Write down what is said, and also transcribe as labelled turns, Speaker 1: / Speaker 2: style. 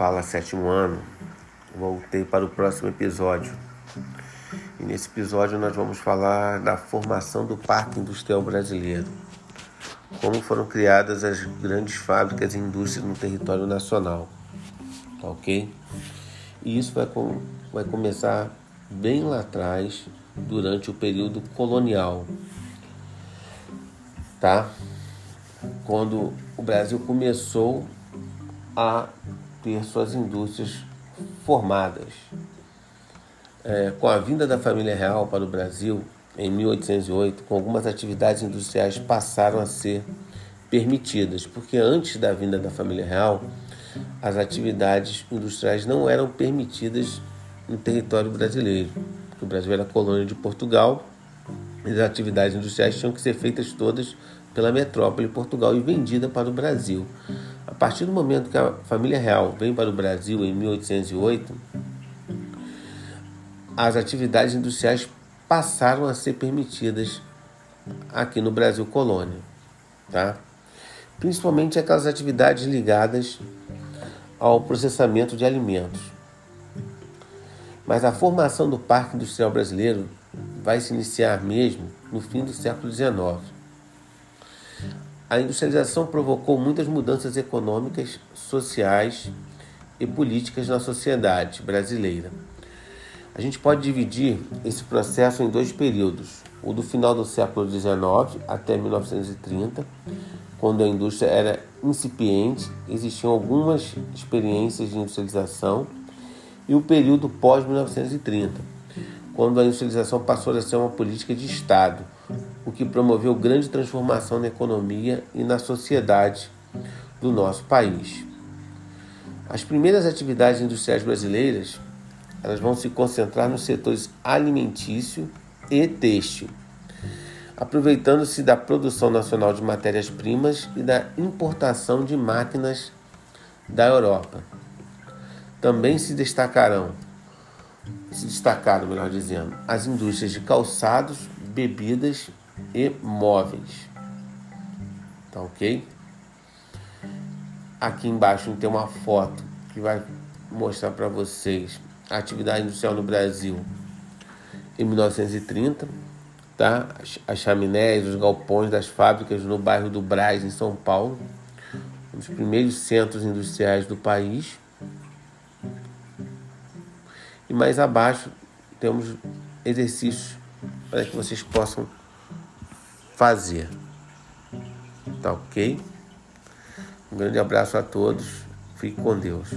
Speaker 1: Fala Sétimo Ano. Voltei para o próximo episódio. E nesse episódio nós vamos falar da formação do Parque Industrial Brasileiro. Como foram criadas as grandes fábricas e indústrias no território nacional. Tá ok? E isso vai, com, vai começar bem lá atrás, durante o período colonial. Tá? Quando o Brasil começou a ter suas indústrias formadas. É, com a vinda da família real para o Brasil em 1808, com algumas atividades industriais passaram a ser permitidas, porque antes da vinda da família real, as atividades industriais não eram permitidas no território brasileiro. O Brasil era colônia de Portugal e as atividades industriais tinham que ser feitas todas pela metrópole Portugal e vendida para o Brasil. Partir do momento que a família real vem para o Brasil em 1808, as atividades industriais passaram a ser permitidas aqui no Brasil colônia, tá? Principalmente aquelas atividades ligadas ao processamento de alimentos. Mas a formação do Parque Industrial Brasileiro vai se iniciar mesmo no fim do século XIX a industrialização provocou muitas mudanças econômicas, sociais e políticas na sociedade brasileira. A gente pode dividir esse processo em dois períodos: o do final do século XIX até 1930, quando a indústria era incipiente, existiam algumas experiências de industrialização, e o período pós-1930, quando a industrialização passou a ser uma política de Estado o que promoveu grande transformação na economia e na sociedade do nosso país. As primeiras atividades industriais brasileiras elas vão se concentrar nos setores alimentício e têxtil, aproveitando-se da produção nacional de matérias-primas e da importação de máquinas da Europa. Também se destacarão, se destacaram, melhor dizendo, as indústrias de calçados, bebidas e móveis. Tá ok? Aqui embaixo tem uma foto que vai mostrar para vocês a atividade industrial no Brasil em 1930, tá? As chaminés, os galpões das fábricas no bairro do Braz, em São Paulo, um dos primeiros centros industriais do país. E mais abaixo temos exercícios para que vocês possam fazer. Tá ok? Um grande abraço a todos. Fique com Deus.